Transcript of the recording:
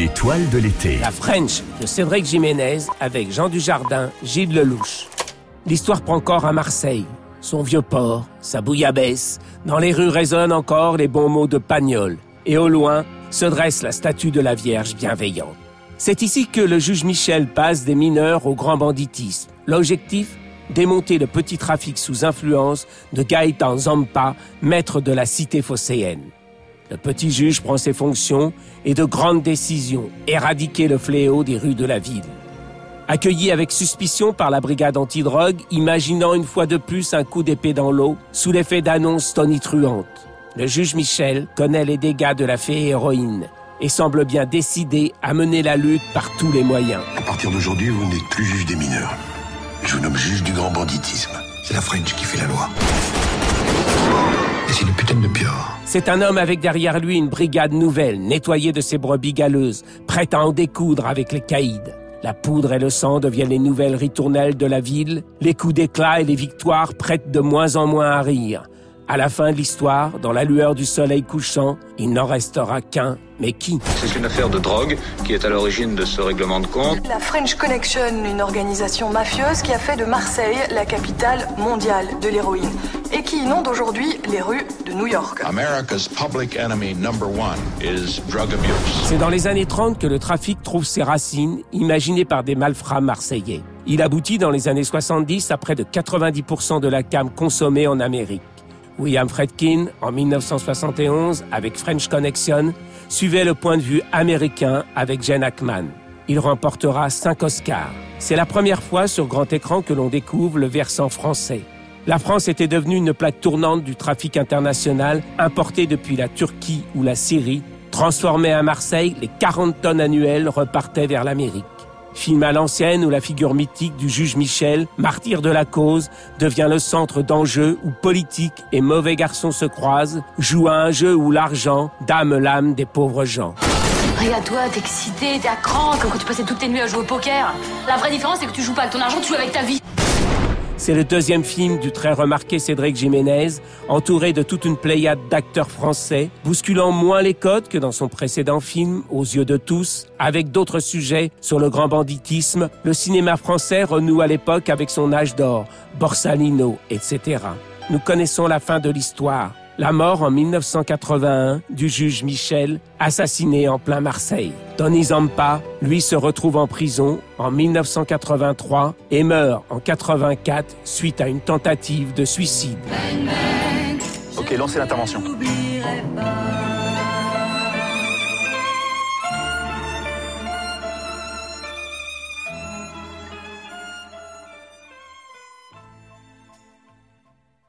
L'étoile. La French de Cédric Jiménez avec Jean Dujardin, Gilles Lelouch. L'histoire prend corps à Marseille. Son vieux port, sa bouillabaisse. Dans les rues résonnent encore les bons mots de Pagnol. Et au loin se dresse la statue de la Vierge bienveillante. C'est ici que le juge Michel passe des mineurs au grand banditisme. L'objectif Démonter le petit trafic sous influence de Gaëtan Zampa, maître de la cité phocéenne. Le petit juge prend ses fonctions et de grandes décisions, éradiquer le fléau des rues de la ville. Accueilli avec suspicion par la brigade antidrogue, imaginant une fois de plus un coup d'épée dans l'eau, sous l'effet d'annonces tonitruantes. Le juge Michel connaît les dégâts de la fée héroïne et semble bien décidé à mener la lutte par tous les moyens. À partir d'aujourd'hui, vous n'êtes plus juge des mineurs. Je vous nomme juge du grand banditisme. C'est la French qui fait la loi. Et c'est une putain de pire. C'est un homme avec derrière lui une brigade nouvelle, nettoyée de ses brebis galeuses, prête à en découdre avec les caïds. La poudre et le sang deviennent les nouvelles ritournelles de la ville, les coups d'éclat et les victoires prêtent de moins en moins à rire. À la fin de l'histoire, dans la lueur du soleil couchant, il n'en restera qu'un. Mais qui C'est une affaire de drogue qui est à l'origine de ce règlement de compte. La French Connection, une organisation mafieuse qui a fait de Marseille la capitale mondiale de l'héroïne qui inonde aujourd'hui les rues de New York. America's public enemy number one is drug abuse. C'est dans les années 30 que le trafic trouve ses racines, imaginées par des malfrats marseillais. Il aboutit dans les années 70 à près de 90% de la cam consommée en Amérique. William Fredkin, en 1971, avec French Connection, suivait le point de vue américain avec Gene Hackman. Il remportera cinq Oscars. C'est la première fois sur grand écran que l'on découvre le versant français. La France était devenue une plaque tournante du trafic international importé depuis la Turquie ou la Syrie. Transformé à Marseille, les 40 tonnes annuelles repartaient vers l'Amérique. Film à l'ancienne où la figure mythique du juge Michel, martyr de la cause, devient le centre d'enjeux où politique et mauvais garçons se croisent, joue à un jeu où l'argent dame l'âme des pauvres gens. Regarde-toi, t'es excité, t'es quand tu passais toutes tes nuits à jouer au poker. La vraie différence, c'est que tu joues pas avec ton argent, tu joues avec ta vie. C'est le deuxième film du très remarqué Cédric Jiménez, entouré de toute une pléiade d'acteurs français, bousculant moins les codes que dans son précédent film, Aux yeux de tous, avec d'autres sujets sur le grand banditisme. Le cinéma français renoue à l'époque avec son âge d'or, Borsalino, etc. Nous connaissons la fin de l'histoire. La mort en 1981 du juge Michel, assassiné en plein Marseille. Tony Zampa, lui, se retrouve en prison en 1983 et meurt en 84 suite à une tentative de suicide. Ok, lancez l'intervention.